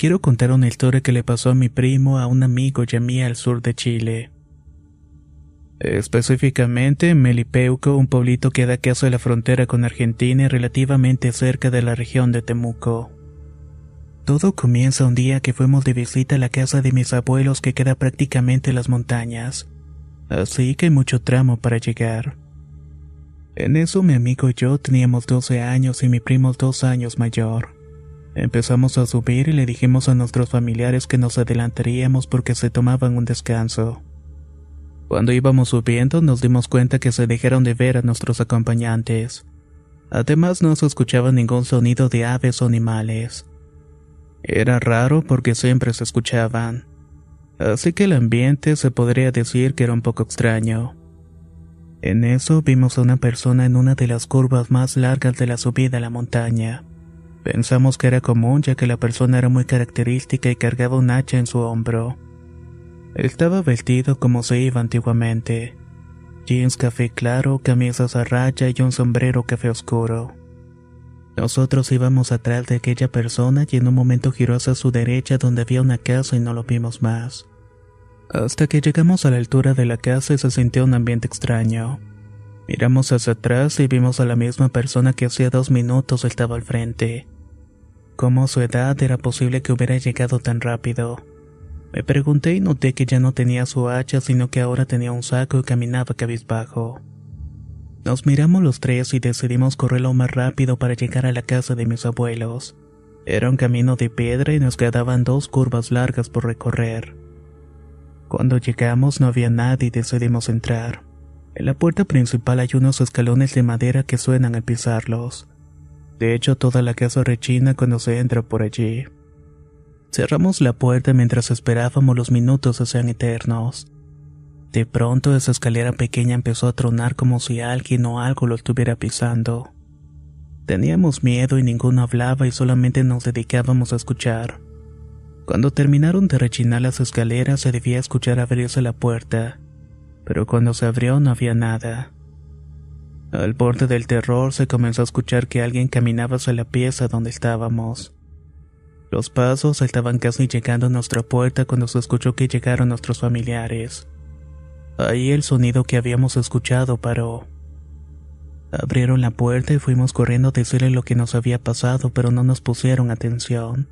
Quiero contar una historia que le pasó a mi primo, a un amigo y a al sur de Chile. Específicamente en Melipeuco, un pueblito que da caso a la frontera con Argentina y relativamente cerca de la región de Temuco. Todo comienza un día que fuimos de visita a la casa de mis abuelos que queda prácticamente en las montañas, así que hay mucho tramo para llegar. En eso mi amigo y yo teníamos 12 años y mi primo dos años mayor. Empezamos a subir y le dijimos a nuestros familiares que nos adelantaríamos porque se tomaban un descanso. Cuando íbamos subiendo nos dimos cuenta que se dejaron de ver a nuestros acompañantes. Además no se escuchaba ningún sonido de aves o animales. Era raro porque siempre se escuchaban. Así que el ambiente se podría decir que era un poco extraño. En eso vimos a una persona en una de las curvas más largas de la subida a la montaña. Pensamos que era común ya que la persona era muy característica y cargaba un hacha en su hombro. Estaba vestido como se iba antiguamente. Jeans café claro, camisas a raya y un sombrero café oscuro. Nosotros íbamos atrás de aquella persona y en un momento giró hacia su derecha donde había una casa y no lo vimos más. Hasta que llegamos a la altura de la casa y se sintió un ambiente extraño. Miramos hacia atrás y vimos a la misma persona que hacía dos minutos estaba al frente. ¿Cómo su edad era posible que hubiera llegado tan rápido? Me pregunté y noté que ya no tenía su hacha, sino que ahora tenía un saco y caminaba cabizbajo. Nos miramos los tres y decidimos correr lo más rápido para llegar a la casa de mis abuelos. Era un camino de piedra y nos quedaban dos curvas largas por recorrer. Cuando llegamos no había nadie y decidimos entrar. En la puerta principal hay unos escalones de madera que suenan al pisarlos. De hecho, toda la casa rechina cuando se entra por allí. Cerramos la puerta mientras esperábamos los minutos se sean eternos. De pronto esa escalera pequeña empezó a tronar como si alguien o algo lo estuviera pisando. Teníamos miedo y ninguno hablaba y solamente nos dedicábamos a escuchar. Cuando terminaron de rechinar las escaleras se debía escuchar abrirse la puerta pero cuando se abrió no había nada. Al borde del terror se comenzó a escuchar que alguien caminaba hacia la pieza donde estábamos. Los pasos estaban casi llegando a nuestra puerta cuando se escuchó que llegaron nuestros familiares. Ahí el sonido que habíamos escuchado paró. Abrieron la puerta y fuimos corriendo a decirle lo que nos había pasado, pero no nos pusieron atención.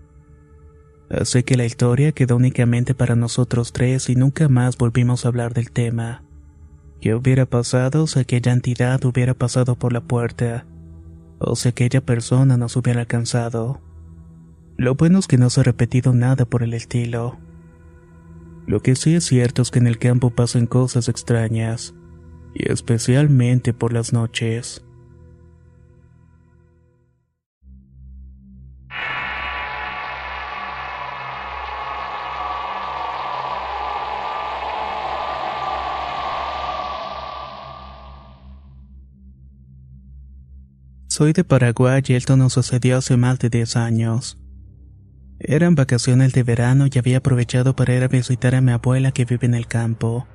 Así que la historia quedó únicamente para nosotros tres y nunca más volvimos a hablar del tema. ¿Qué hubiera pasado si aquella entidad hubiera pasado por la puerta? ¿O si aquella persona nos hubiera alcanzado? Lo bueno es que no se ha repetido nada por el estilo. Lo que sí es cierto es que en el campo pasan cosas extrañas, y especialmente por las noches. Soy de Paraguay y esto nos sucedió hace más de 10 años. Eran vacaciones de verano y había aprovechado para ir a visitar a mi abuela que vive en el campo.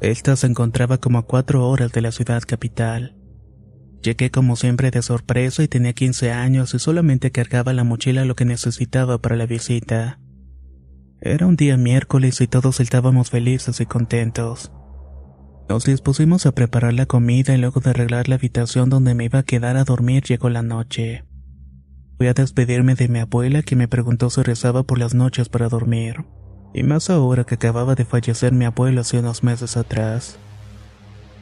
Esta se encontraba como a cuatro horas de la ciudad capital. Llegué como siempre de sorpresa y tenía 15 años y solamente cargaba la mochila lo que necesitaba para la visita. Era un día miércoles y todos estábamos felices y contentos. Nos dispusimos a preparar la comida y luego de arreglar la habitación donde me iba a quedar a dormir llegó la noche. Fui a despedirme de mi abuela que me preguntó si rezaba por las noches para dormir, y más ahora que acababa de fallecer mi abuelo hace unos meses atrás.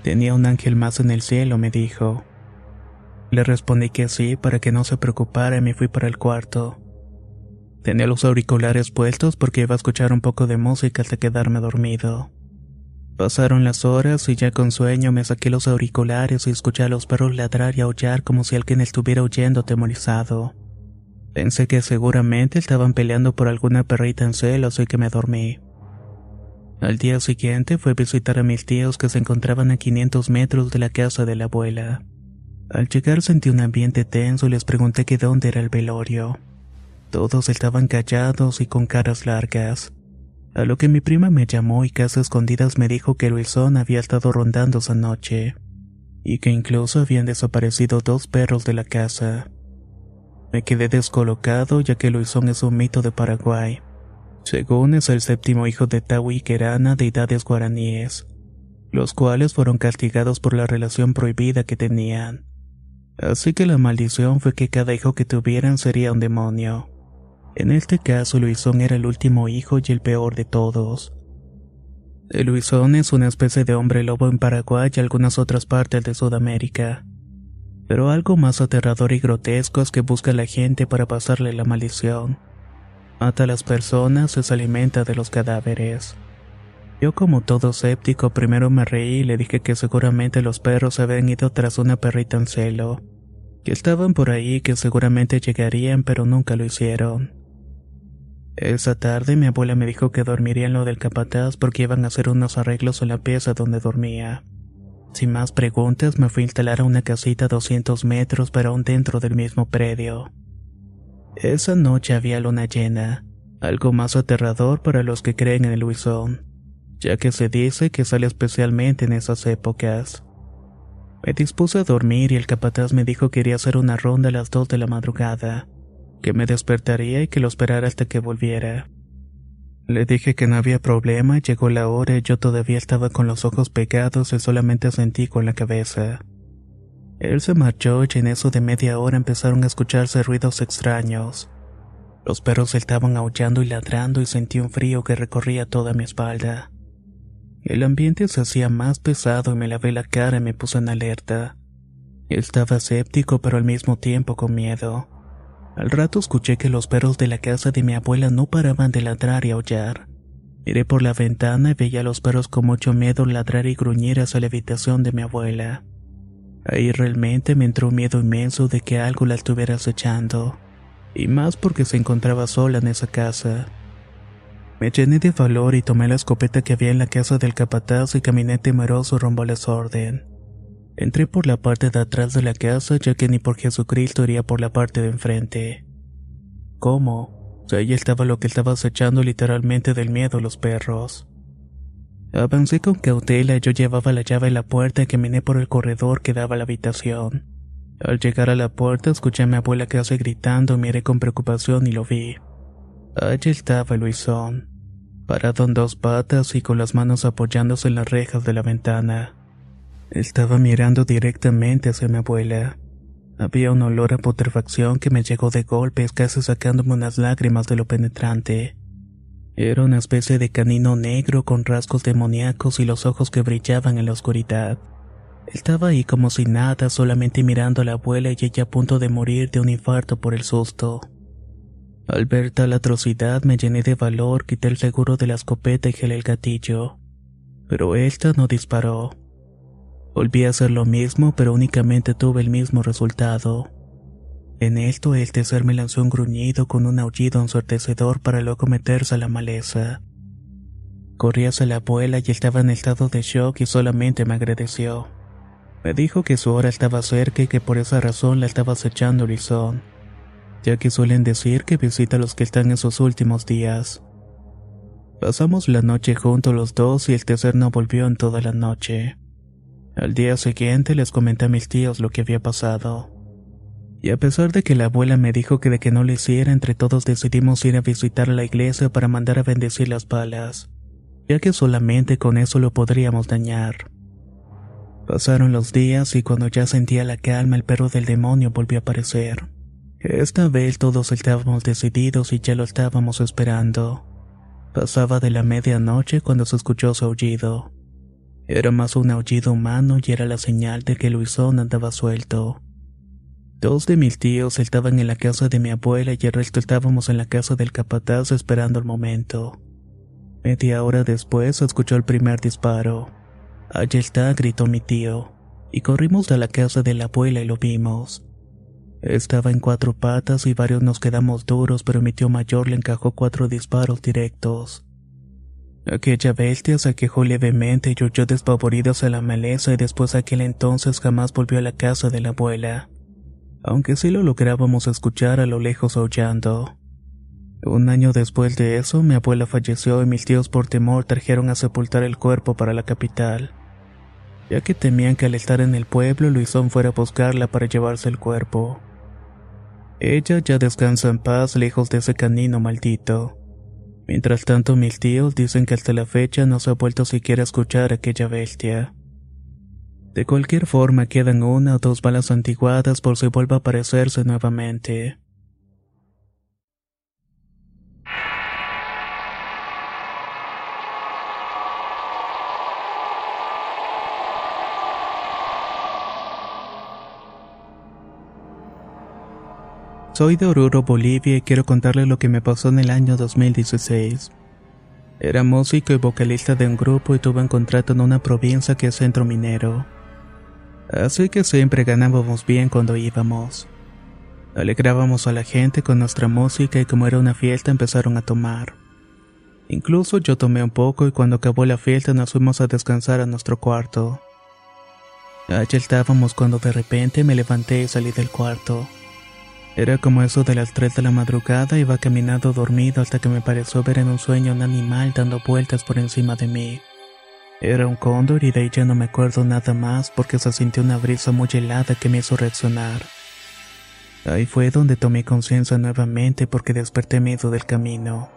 Tenía un ángel más en el cielo, me dijo. Le respondí que sí para que no se preocupara y me fui para el cuarto. Tenía los auriculares puestos porque iba a escuchar un poco de música hasta quedarme dormido. Pasaron las horas y ya con sueño me saqué los auriculares y escuché a los perros ladrar y aullar como si alguien estuviera huyendo atemorizado. Pensé que seguramente estaban peleando por alguna perrita en celos y que me dormí. Al día siguiente fui a visitar a mis tíos que se encontraban a 500 metros de la casa de la abuela. Al llegar sentí un ambiente tenso y les pregunté que dónde era el velorio. Todos estaban callados y con caras largas. A lo que mi prima me llamó y casi escondidas me dijo que Luisón había estado rondando esa noche, y que incluso habían desaparecido dos perros de la casa. Me quedé descolocado ya que Luisón es un mito de Paraguay. Según es el séptimo hijo de Tawi Kerana de deidades guaraníes, los cuales fueron castigados por la relación prohibida que tenían. Así que la maldición fue que cada hijo que tuvieran sería un demonio. En este caso, Luisón era el último hijo y el peor de todos. El Luisón es una especie de hombre lobo en Paraguay y algunas otras partes de Sudamérica. Pero algo más aterrador y grotesco es que busca a la gente para pasarle la maldición. Mata a las personas y se alimenta de los cadáveres. Yo como todo séptico primero me reí y le dije que seguramente los perros habían ido tras una perrita en celo, que estaban por ahí que seguramente llegarían pero nunca lo hicieron. Esa tarde mi abuela me dijo que dormiría en lo del capataz porque iban a hacer unos arreglos en la pieza donde dormía. Sin más preguntas me fui a instalar a una casita a 200 metros pero aún dentro del mismo predio. Esa noche había luna llena, algo más aterrador para los que creen en el Luisón, ya que se dice que sale especialmente en esas épocas. Me dispuse a dormir y el capataz me dijo que iría a hacer una ronda a las 2 de la madrugada que me despertaría y que lo esperara hasta que volviera. Le dije que no había problema, llegó la hora y yo todavía estaba con los ojos pegados y solamente sentí con la cabeza. Él se marchó y en eso de media hora empezaron a escucharse ruidos extraños. Los perros estaban aullando y ladrando y sentí un frío que recorría toda mi espalda. El ambiente se hacía más pesado y me lavé la cara y me puse en alerta. Estaba escéptico pero al mismo tiempo con miedo. Al rato escuché que los perros de la casa de mi abuela no paraban de ladrar y aullar. Miré por la ventana y veía a los perros con mucho miedo ladrar y gruñir hacia la habitación de mi abuela. Ahí realmente me entró un miedo inmenso de que algo la estuviera acechando, y más porque se encontraba sola en esa casa. Me llené de valor y tomé la escopeta que había en la casa del capataz y caminé temeroso rumbo al desorden. Entré por la parte de atrás de la casa ya que ni por Jesucristo iría por la parte de enfrente. ¿Cómo? O ahí estaba lo que estaba acechando literalmente del miedo a los perros. Avancé con cautela y yo llevaba la llave en la puerta y caminé por el corredor que daba a la habitación. Al llegar a la puerta escuché a mi abuela casi gritando, miré con preocupación y lo vi. Allí estaba Luisón, parado en dos patas y con las manos apoyándose en las rejas de la ventana. Estaba mirando directamente hacia mi abuela. Había un olor a putrefacción que me llegó de golpes, casi sacándome unas lágrimas de lo penetrante. Era una especie de canino negro con rasgos demoníacos y los ojos que brillaban en la oscuridad. Estaba ahí como si nada, solamente mirando a la abuela y ella a punto de morir de un infarto por el susto. Al ver tal atrocidad me llené de valor, quité el seguro de la escopeta y gelé el gatillo. Pero esta no disparó. Volví a hacer lo mismo, pero únicamente tuve el mismo resultado. En esto el tercer me lanzó un gruñido con un aullido ensordecedor para luego meterse a la maleza. Corrí hacia la abuela y estaba en estado de shock y solamente me agradeció. Me dijo que su hora estaba cerca y que por esa razón la estaba acechando Horizon, ya que suelen decir que visita a los que están en sus últimos días. Pasamos la noche juntos los dos y el tercer no volvió en toda la noche. Al día siguiente les comenté a mis tíos lo que había pasado. Y a pesar de que la abuela me dijo que de que no lo hiciera, entre todos decidimos ir a visitar la iglesia para mandar a bendecir las balas, ya que solamente con eso lo podríamos dañar. Pasaron los días y cuando ya sentía la calma el perro del demonio volvió a aparecer. Esta vez todos estábamos decididos y ya lo estábamos esperando. Pasaba de la medianoche cuando se escuchó su aullido. Era más un aullido humano y era la señal de que Luisón andaba suelto. Dos de mis tíos estaban en la casa de mi abuela y el resto estábamos en la casa del capataz esperando el momento. Media hora después escuchó el primer disparo. Allí está, gritó mi tío, y corrimos a la casa de la abuela y lo vimos. Estaba en cuatro patas y varios nos quedamos duros, pero mi tío mayor le encajó cuatro disparos directos. Aquella bestia se quejó levemente y huyó despavorido hacia la maleza y después de aquel entonces jamás volvió a la casa de la abuela aunque sí lo lográbamos escuchar a lo lejos aullando. Un año después de eso, mi abuela falleció y mis tíos por temor trajeron a sepultar el cuerpo para la capital, ya que temían que al estar en el pueblo Luisón fuera a buscarla para llevarse el cuerpo. Ella ya descansa en paz lejos de ese canino maldito. Mientras tanto mis tíos dicen que hasta la fecha no se ha vuelto siquiera a escuchar a aquella bestia. De cualquier forma quedan una o dos balas antiguadas por si vuelva a aparecerse nuevamente. Soy de Oruro, Bolivia y quiero contarle lo que me pasó en el año 2016. Era músico y vocalista de un grupo y tuve un contrato en una provincia que es centro minero así que siempre ganábamos bien cuando íbamos. Alegrábamos a la gente con nuestra música y como era una fiesta empezaron a tomar. Incluso yo tomé un poco y cuando acabó la fiesta nos fuimos a descansar a nuestro cuarto. Allí estábamos cuando de repente me levanté y salí del cuarto. Era como eso de las 3 de la madrugada, iba caminando dormido hasta que me pareció ver en un sueño un animal dando vueltas por encima de mí. Era un cóndor y de ahí ya no me acuerdo nada más porque se sintió una brisa muy helada que me hizo reaccionar. Ahí fue donde tomé conciencia nuevamente porque desperté miedo del camino.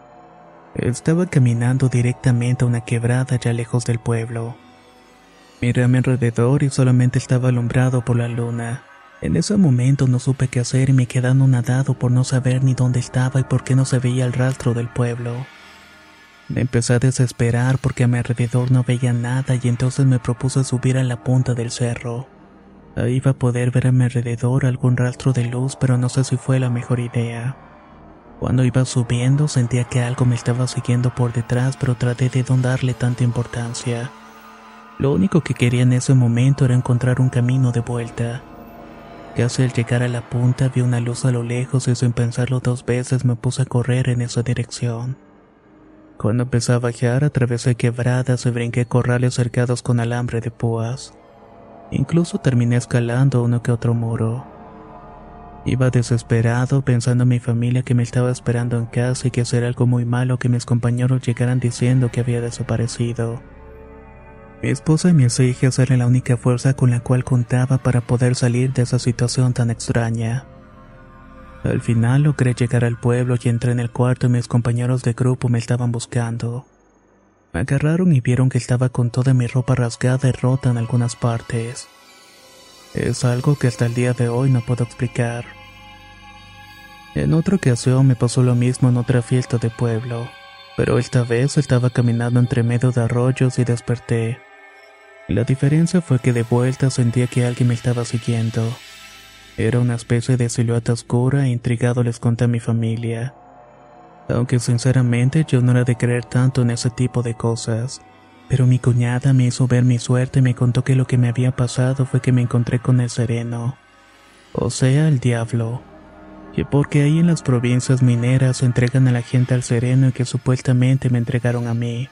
Estaba caminando directamente a una quebrada ya lejos del pueblo. Miré a mi alrededor y solamente estaba alumbrado por la luna. En ese momento no supe qué hacer y me quedé nadado por no saber ni dónde estaba y por qué no se veía el rastro del pueblo. Me empecé a desesperar porque a mi alrededor no veía nada y entonces me propuse subir a la punta del cerro. Ahí iba a poder ver a mi alrededor algún rastro de luz, pero no sé si fue la mejor idea. Cuando iba subiendo sentía que algo me estaba siguiendo por detrás, pero traté de no darle tanta importancia. Lo único que quería en ese momento era encontrar un camino de vuelta. Casi al llegar a la punta vi una luz a lo lejos y sin pensarlo dos veces me puse a correr en esa dirección. Cuando empecé a bajar, atravesé quebradas y brinqué corrales cercados con alambre de púas. Incluso terminé escalando uno que otro muro. Iba desesperado pensando en mi familia que me estaba esperando en casa y que sería algo muy malo que mis compañeros llegaran diciendo que había desaparecido. Mi esposa y mis hijas eran la única fuerza con la cual contaba para poder salir de esa situación tan extraña. Al final logré llegar al pueblo y entré en el cuarto y mis compañeros de grupo me estaban buscando. Me agarraron y vieron que estaba con toda mi ropa rasgada y rota en algunas partes. Es algo que hasta el día de hoy no puedo explicar. En otra ocasión me pasó lo mismo en otra fiesta de pueblo, pero esta vez estaba caminando entre medio de arroyos y desperté. La diferencia fue que de vuelta sentía que alguien me estaba siguiendo. Era una especie de silueta oscura e intrigado les conté a mi familia. Aunque sinceramente yo no era de creer tanto en ese tipo de cosas. Pero mi cuñada me hizo ver mi suerte y me contó que lo que me había pasado fue que me encontré con el sereno. O sea, el diablo. Que porque ahí en las provincias mineras entregan a la gente al sereno y que supuestamente me entregaron a mí.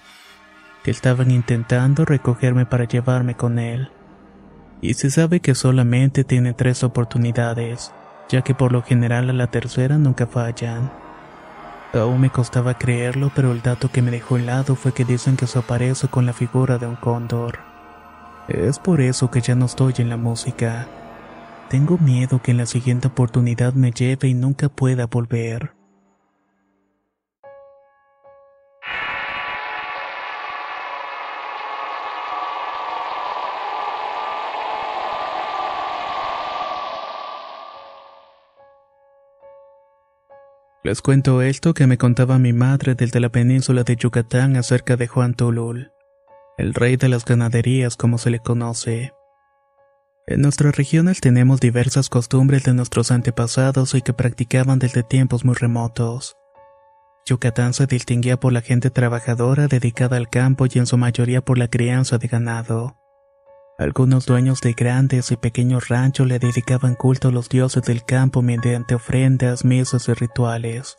Que estaban intentando recogerme para llevarme con él y se sabe que solamente tiene tres oportunidades, ya que por lo general a la tercera nunca fallan. Aún me costaba creerlo, pero el dato que me dejó helado fue que dicen que se aparece con la figura de un cóndor. Es por eso que ya no estoy en la música. Tengo miedo que en la siguiente oportunidad me lleve y nunca pueda volver. Les cuento esto que me contaba mi madre desde la península de Yucatán acerca de Juan Tulul, el rey de las ganaderías como se le conoce. En nuestras regiones tenemos diversas costumbres de nuestros antepasados y que practicaban desde tiempos muy remotos. Yucatán se distinguía por la gente trabajadora dedicada al campo y en su mayoría por la crianza de ganado. Algunos dueños de grandes y pequeños ranchos le dedicaban culto a los dioses del campo mediante ofrendas, misas y rituales.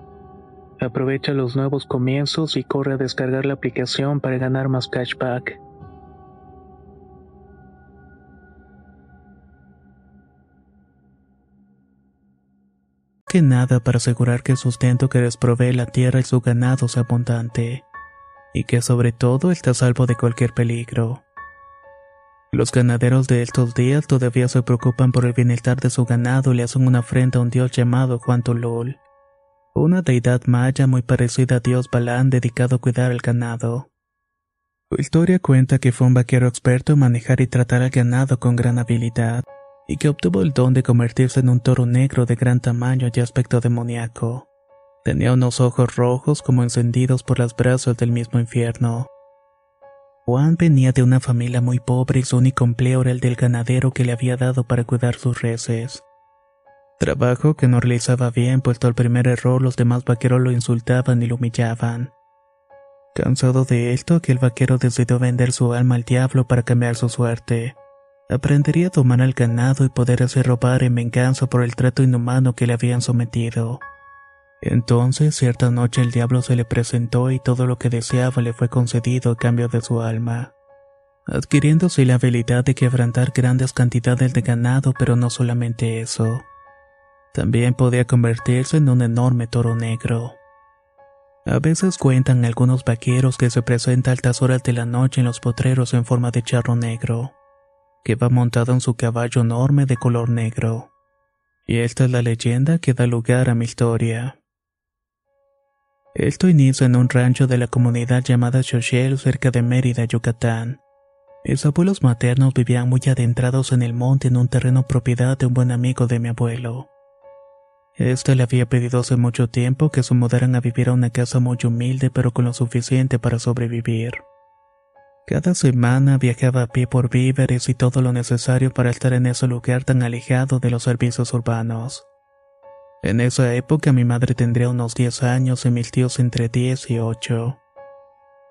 Aprovecha los nuevos comienzos y corre a descargar la aplicación para ganar más cashback. Que nada para asegurar que el sustento que les provee la tierra y su ganado sea abundante, y que sobre todo está salvo de cualquier peligro. Los ganaderos de estos días todavía se preocupan por el bienestar de su ganado y le hacen una ofrenda a un dios llamado Juan Tulul una deidad maya muy parecida a Dios Balán dedicado a cuidar al ganado. Su historia cuenta que fue un vaquero experto en manejar y tratar al ganado con gran habilidad, y que obtuvo el don de convertirse en un toro negro de gran tamaño y aspecto demoníaco. Tenía unos ojos rojos como encendidos por las brasas del mismo infierno. Juan venía de una familia muy pobre y su único empleo era el del ganadero que le había dado para cuidar sus reses. Trabajo que no realizaba bien, puesto al primer error los demás vaqueros lo insultaban y lo humillaban. Cansado de esto, aquel vaquero decidió vender su alma al diablo para cambiar su suerte. Aprendería a tomar al ganado y poder hacer robar en venganza por el trato inhumano que le habían sometido. Entonces, cierta noche el diablo se le presentó y todo lo que deseaba le fue concedido a cambio de su alma, adquiriéndose la habilidad de quebrantar grandes cantidades de ganado, pero no solamente eso. También podía convertirse en un enorme toro negro. A veces cuentan algunos vaqueros que se presenta a altas horas de la noche en los potreros en forma de charro negro, que va montado en su caballo enorme de color negro. Y esta es la leyenda que da lugar a mi historia. Esto inicia en un rancho de la comunidad llamada Xochel cerca de Mérida, Yucatán. Mis abuelos maternos vivían muy adentrados en el monte en un terreno propiedad de un buen amigo de mi abuelo. Este le había pedido hace mucho tiempo que se mudaran a vivir a una casa muy humilde pero con lo suficiente para sobrevivir. Cada semana viajaba a pie por víveres y todo lo necesario para estar en ese lugar tan alejado de los servicios urbanos. En esa época mi madre tendría unos 10 años y mis tíos entre 10 y 8.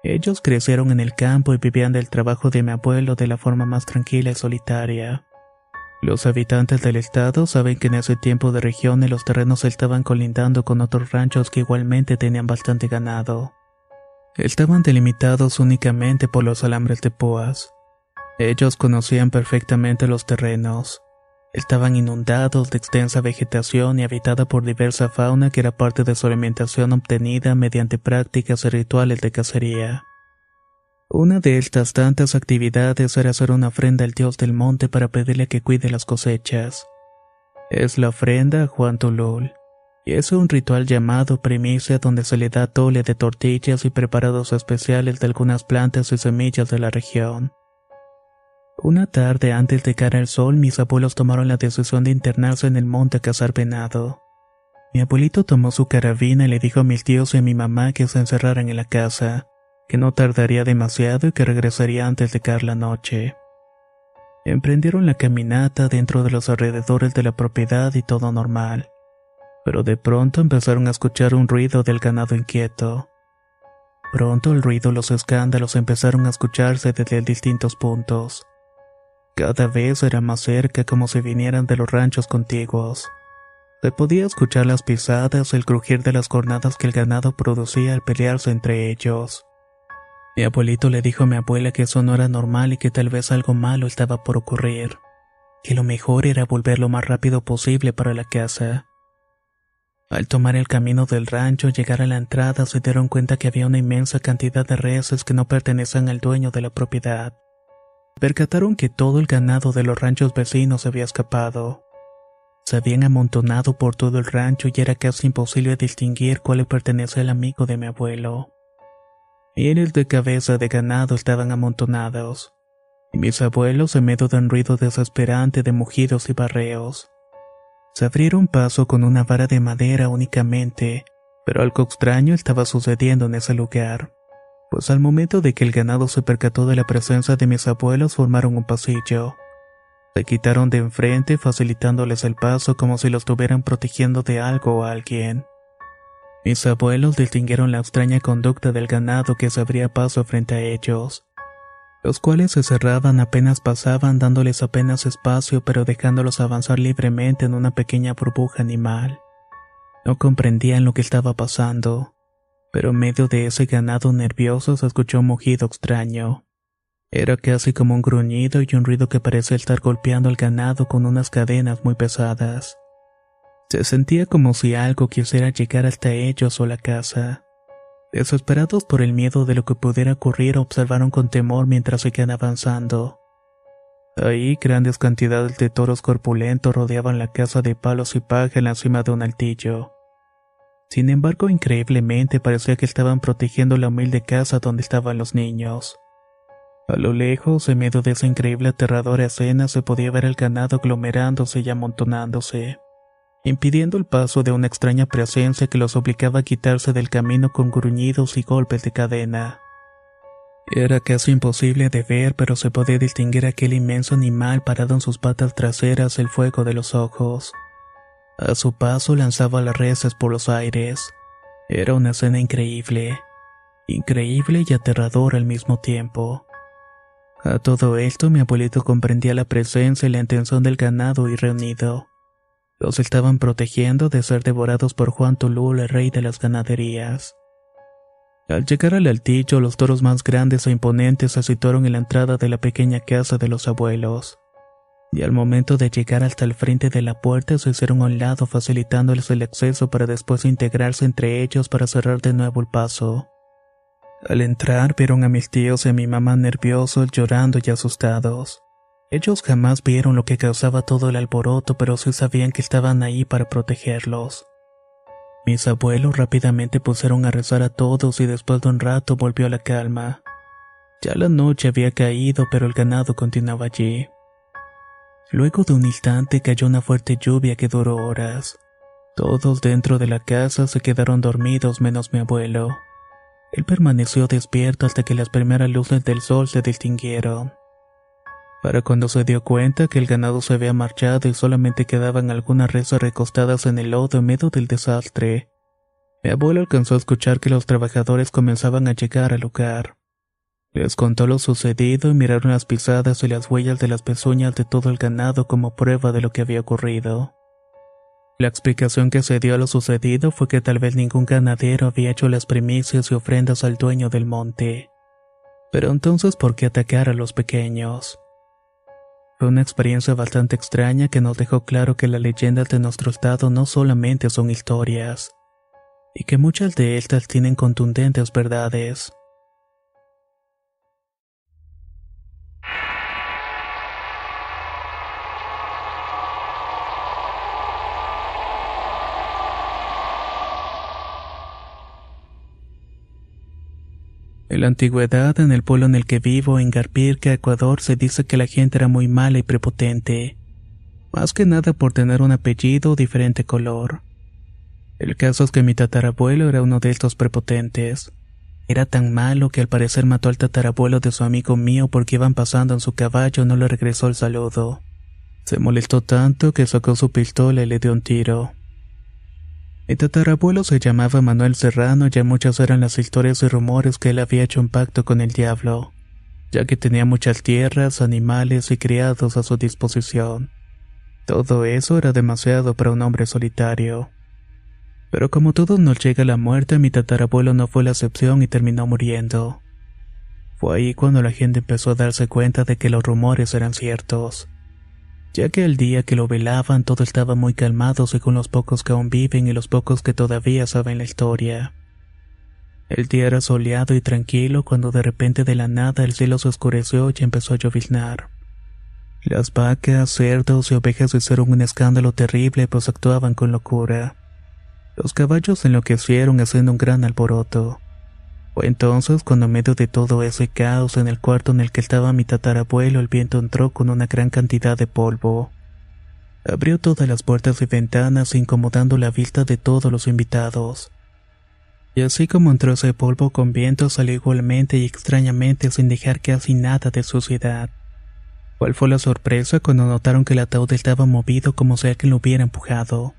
Ellos crecieron en el campo y vivían del trabajo de mi abuelo de la forma más tranquila y solitaria. Los habitantes del estado saben que en ese tiempo de regiones los terrenos estaban colindando con otros ranchos que igualmente tenían bastante ganado. Estaban delimitados únicamente por los alambres de púas. Ellos conocían perfectamente los terrenos. Estaban inundados de extensa vegetación y habitada por diversa fauna que era parte de su alimentación obtenida mediante prácticas y rituales de cacería. Una de estas tantas actividades era hacer una ofrenda al dios del monte para pedirle que cuide las cosechas. Es la ofrenda a Juan Tulul, y es un ritual llamado primicia donde se le da tole de tortillas y preparados especiales de algunas plantas y semillas de la región. Una tarde antes de caer el sol, mis abuelos tomaron la decisión de internarse en el monte a cazar venado. Mi abuelito tomó su carabina y le dijo a mis tíos y a mi mamá que se encerraran en la casa, que no tardaría demasiado y que regresaría antes de caer la noche. Emprendieron la caminata dentro de los alrededores de la propiedad y todo normal. Pero de pronto empezaron a escuchar un ruido del ganado inquieto. Pronto el ruido los escándalos empezaron a escucharse desde distintos puntos. Cada vez era más cerca como si vinieran de los ranchos contiguos. Se podía escuchar las pisadas, el crujir de las cornadas que el ganado producía al pelearse entre ellos. Mi abuelito le dijo a mi abuela que eso no era normal y que tal vez algo malo estaba por ocurrir, que lo mejor era volver lo más rápido posible para la casa. Al tomar el camino del rancho y llegar a la entrada se dieron cuenta que había una inmensa cantidad de reses que no pertenecían al dueño de la propiedad percataron que todo el ganado de los ranchos vecinos había escapado. Se habían amontonado por todo el rancho y era casi imposible distinguir cuál le pertenecía al amigo de mi abuelo. Miles de cabeza de ganado estaban amontonados, y mis abuelos en medio de un ruido desesperante de mugidos y barreos. Se abrieron paso con una vara de madera únicamente, pero algo extraño estaba sucediendo en ese lugar pues al momento de que el ganado se percató de la presencia de mis abuelos formaron un pasillo. Se quitaron de enfrente facilitándoles el paso como si los estuvieran protegiendo de algo o alguien. Mis abuelos distinguieron la extraña conducta del ganado que se abría paso frente a ellos, los cuales se cerraban apenas pasaban dándoles apenas espacio pero dejándolos avanzar libremente en una pequeña burbuja animal. No comprendían lo que estaba pasando pero en medio de ese ganado nervioso se escuchó un mugido extraño. Era casi como un gruñido y un ruido que parecía estar golpeando al ganado con unas cadenas muy pesadas. Se sentía como si algo quisiera llegar hasta ellos o la casa. Desesperados por el miedo de lo que pudiera ocurrir, observaron con temor mientras seguían avanzando. Ahí grandes cantidades de toros corpulentos rodeaban la casa de palos y paja en la cima de un altillo. Sin embargo, increíblemente parecía que estaban protegiendo la humilde casa donde estaban los niños. A lo lejos, en medio de esa increíble aterradora escena, se podía ver el ganado aglomerándose y amontonándose, impidiendo el paso de una extraña presencia que los obligaba a quitarse del camino con gruñidos y golpes de cadena. Era casi imposible de ver, pero se podía distinguir aquel inmenso animal parado en sus patas traseras el fuego de los ojos. A su paso lanzaba las reses por los aires. Era una escena increíble, increíble y aterradora al mismo tiempo. A todo esto mi abuelito comprendía la presencia y la intención del ganado y reunido. Los estaban protegiendo de ser devorados por Juan Tulul, el rey de las ganaderías. Al llegar al altillo, los toros más grandes e imponentes se situaron en la entrada de la pequeña casa de los abuelos. Y al momento de llegar hasta el frente de la puerta se hicieron a un lado facilitándoles el acceso para después integrarse entre ellos para cerrar de nuevo el paso. Al entrar vieron a mis tíos y a mi mamá nerviosos, llorando y asustados. Ellos jamás vieron lo que causaba todo el alboroto, pero sí sabían que estaban ahí para protegerlos. Mis abuelos rápidamente pusieron a rezar a todos y después de un rato volvió la calma. Ya la noche había caído, pero el ganado continuaba allí. Luego de un instante cayó una fuerte lluvia que duró horas. Todos dentro de la casa se quedaron dormidos menos mi abuelo. Él permaneció despierto hasta que las primeras luces del sol se distinguieron para cuando se dio cuenta que el ganado se había marchado y solamente quedaban algunas reses recostadas en el lodo en medio del desastre. Mi abuelo alcanzó a escuchar que los trabajadores comenzaban a llegar al lugar. Les contó lo sucedido y miraron las pisadas y las huellas de las pezuñas de todo el ganado como prueba de lo que había ocurrido. La explicación que se dio a lo sucedido fue que tal vez ningún ganadero había hecho las primicias y ofrendas al dueño del monte. Pero entonces, ¿por qué atacar a los pequeños? Fue una experiencia bastante extraña que nos dejó claro que las leyendas de nuestro estado no solamente son historias, y que muchas de estas tienen contundentes verdades. En la antigüedad, en el pueblo en el que vivo, en Garpirca, Ecuador, se dice que la gente era muy mala y prepotente. Más que nada por tener un apellido o diferente color. El caso es que mi tatarabuelo era uno de estos prepotentes. Era tan malo que al parecer mató al tatarabuelo de su amigo mío porque iban pasando en su caballo no le regresó el saludo. Se molestó tanto que sacó su pistola y le dio un tiro. Mi tatarabuelo se llamaba Manuel Serrano y ya muchas eran las historias y rumores que él había hecho un pacto con el diablo, ya que tenía muchas tierras, animales y criados a su disposición. Todo eso era demasiado para un hombre solitario. Pero como todo nos llega la muerte, mi tatarabuelo no fue la excepción y terminó muriendo. Fue ahí cuando la gente empezó a darse cuenta de que los rumores eran ciertos ya que el día que lo velaban todo estaba muy calmado según los pocos que aún viven y los pocos que todavía saben la historia. El día era soleado y tranquilo cuando de repente de la nada el cielo se oscureció y empezó a lloviznar. Las vacas, cerdos y ovejas hicieron un escándalo terrible pues actuaban con locura. Los caballos enloquecieron haciendo un gran alboroto. Entonces cuando en medio de todo ese caos en el cuarto en el que estaba mi tatarabuelo el viento entró con una gran cantidad de polvo. Abrió todas las puertas y ventanas incomodando la vista de todos los invitados. Y así como entró ese polvo con viento salió igualmente y extrañamente sin dejar casi nada de suciedad. ¿Cuál fue la sorpresa cuando notaron que el ataúd estaba movido como si alguien lo hubiera empujado?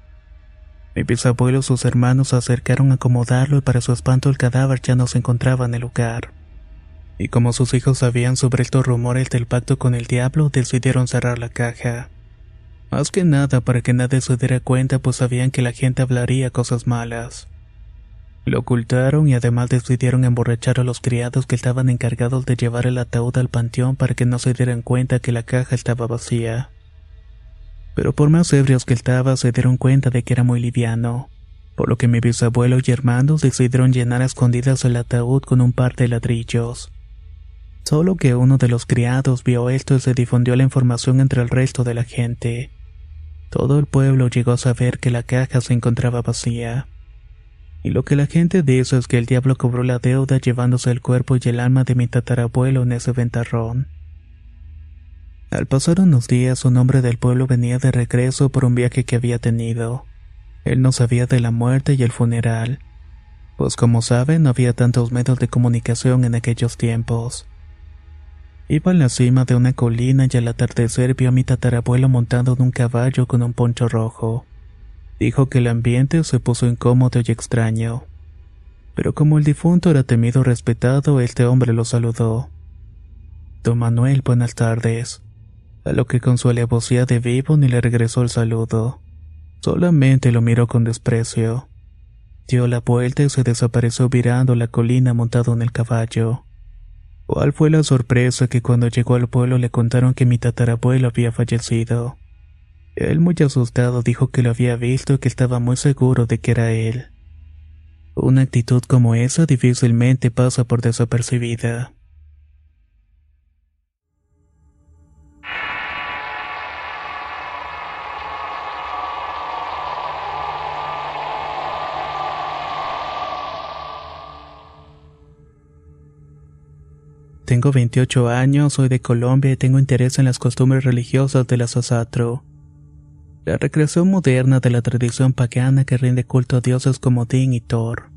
Mi bisabuelo y sus hermanos se acercaron a acomodarlo y para su espanto el cadáver ya no se encontraba en el lugar. Y como sus hijos sabían sobre estos rumores del pacto con el diablo, decidieron cerrar la caja. Más que nada para que nadie se diera cuenta, pues sabían que la gente hablaría cosas malas. Lo ocultaron y además decidieron emborrachar a los criados que estaban encargados de llevar el ataúd al panteón para que no se dieran cuenta que la caja estaba vacía pero por más ebrios que estaba se dieron cuenta de que era muy liviano, por lo que mi bisabuelo y hermanos decidieron llenar a escondidas el ataúd con un par de ladrillos. Solo que uno de los criados vio esto y se difundió la información entre el resto de la gente. Todo el pueblo llegó a saber que la caja se encontraba vacía. Y lo que la gente dice es que el diablo cobró la deuda llevándose el cuerpo y el alma de mi tatarabuelo en ese ventarrón. Al pasar unos días, un hombre del pueblo venía de regreso por un viaje que había tenido. Él no sabía de la muerte y el funeral, pues como saben, no había tantos medios de comunicación en aquellos tiempos. Iba en la cima de una colina y al atardecer vio a mi tatarabuelo montado en un caballo con un poncho rojo. Dijo que el ambiente se puso incómodo y extraño. Pero como el difunto era temido y respetado, este hombre lo saludó. Don Manuel, buenas tardes. A lo que con su alevosía de vivo ni le regresó el saludo. Solamente lo miró con desprecio. Dio la vuelta y se desapareció virando la colina montado en el caballo. ¿Cuál fue la sorpresa que cuando llegó al pueblo le contaron que mi tatarabuelo había fallecido? Él muy asustado dijo que lo había visto y que estaba muy seguro de que era él. Una actitud como esa difícilmente pasa por desapercibida. Tengo 28 años, soy de Colombia y tengo interés en las costumbres religiosas de la Sasatro. La recreación moderna de la tradición pagana que rinde culto a dioses como Din y Thor.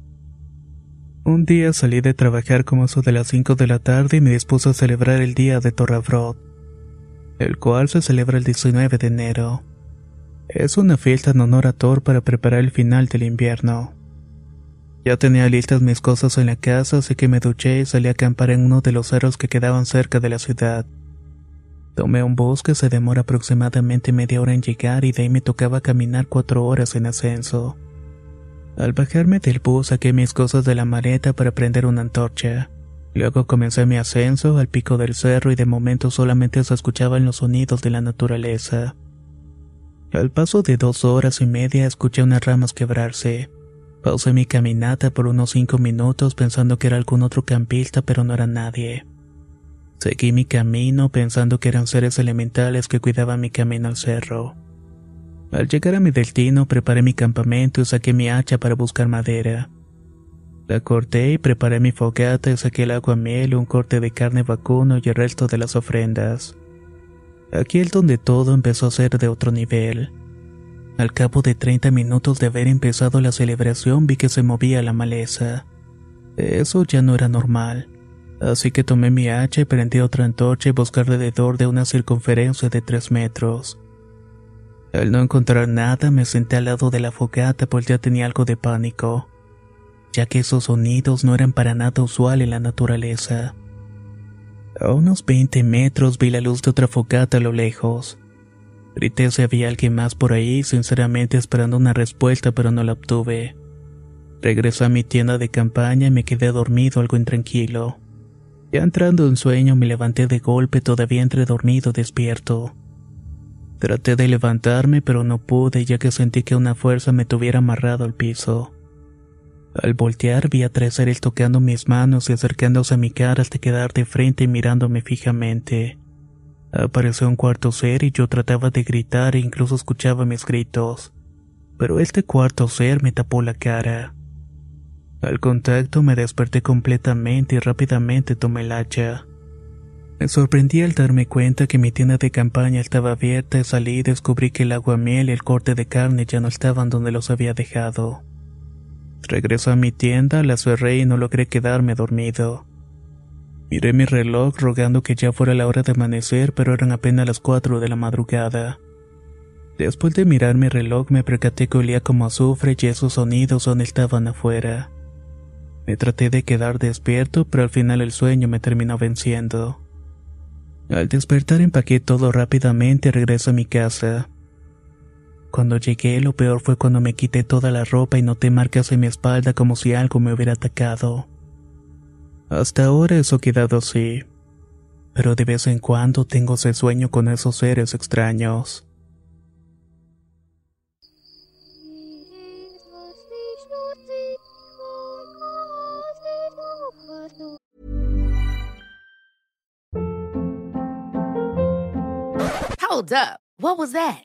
Un día salí de trabajar como eso de las 5 de la tarde y me dispuso a celebrar el día de Torravrot, el cual se celebra el 19 de enero. Es una fiesta en honor a Thor para preparar el final del invierno. Ya tenía listas mis cosas en la casa, así que me duché y salí a acampar en uno de los cerros que quedaban cerca de la ciudad. Tomé un bus que se demora aproximadamente media hora en llegar y de ahí me tocaba caminar cuatro horas en ascenso. Al bajarme del bus saqué mis cosas de la maleta para prender una antorcha. Luego comencé mi ascenso al pico del cerro y de momento solamente se escuchaban los sonidos de la naturaleza. Al paso de dos horas y media escuché unas ramas quebrarse. Pausé mi caminata por unos cinco minutos pensando que era algún otro campista, pero no era nadie. Seguí mi camino pensando que eran seres elementales que cuidaban mi camino al cerro. Al llegar a mi destino preparé mi campamento y saqué mi hacha para buscar madera. La corté y preparé mi fogata y saqué el agua miel, un corte de carne vacuno y el resto de las ofrendas. Aquí es donde todo empezó a ser de otro nivel. Al cabo de 30 minutos de haber empezado la celebración vi que se movía la maleza. Eso ya no era normal. Así que tomé mi hacha y prendí otra antorcha y busqué alrededor de una circunferencia de 3 metros. Al no encontrar nada me senté al lado de la fogata pues ya tenía algo de pánico, ya que esos sonidos no eran para nada usual en la naturaleza. A unos 20 metros vi la luz de otra fogata a lo lejos. Grité si había alguien más por ahí, sinceramente esperando una respuesta, pero no la obtuve. Regresé a mi tienda de campaña y me quedé dormido algo intranquilo. Ya entrando en sueño me levanté de golpe todavía entre dormido despierto. Traté de levantarme pero no pude ya que sentí que una fuerza me tuviera amarrado al piso. Al voltear vi a tres seres tocando mis manos y acercándose a mi cara hasta quedar de frente y mirándome fijamente. Apareció un cuarto ser y yo trataba de gritar e incluso escuchaba mis gritos. Pero este cuarto ser me tapó la cara. Al contacto me desperté completamente y rápidamente tomé el hacha. Me sorprendí al darme cuenta que mi tienda de campaña estaba abierta y salí y descubrí que el agua miel y el corte de carne ya no estaban donde los había dejado. Regresé a mi tienda, la cerré y no logré quedarme dormido. Miré mi reloj rogando que ya fuera la hora de amanecer, pero eran apenas las cuatro de la madrugada. Después de mirar mi reloj me percaté que olía como azufre y esos sonidos aún estaban afuera. Me traté de quedar despierto, pero al final el sueño me terminó venciendo. Al despertar empaqué todo rápidamente y regreso a mi casa. Cuando llegué lo peor fue cuando me quité toda la ropa y noté marcas en mi espalda como si algo me hubiera atacado. Hasta ahora eso ha quedado así. Pero de vez en cuando tengo ese sueño con esos seres extraños. Hold up. What was that?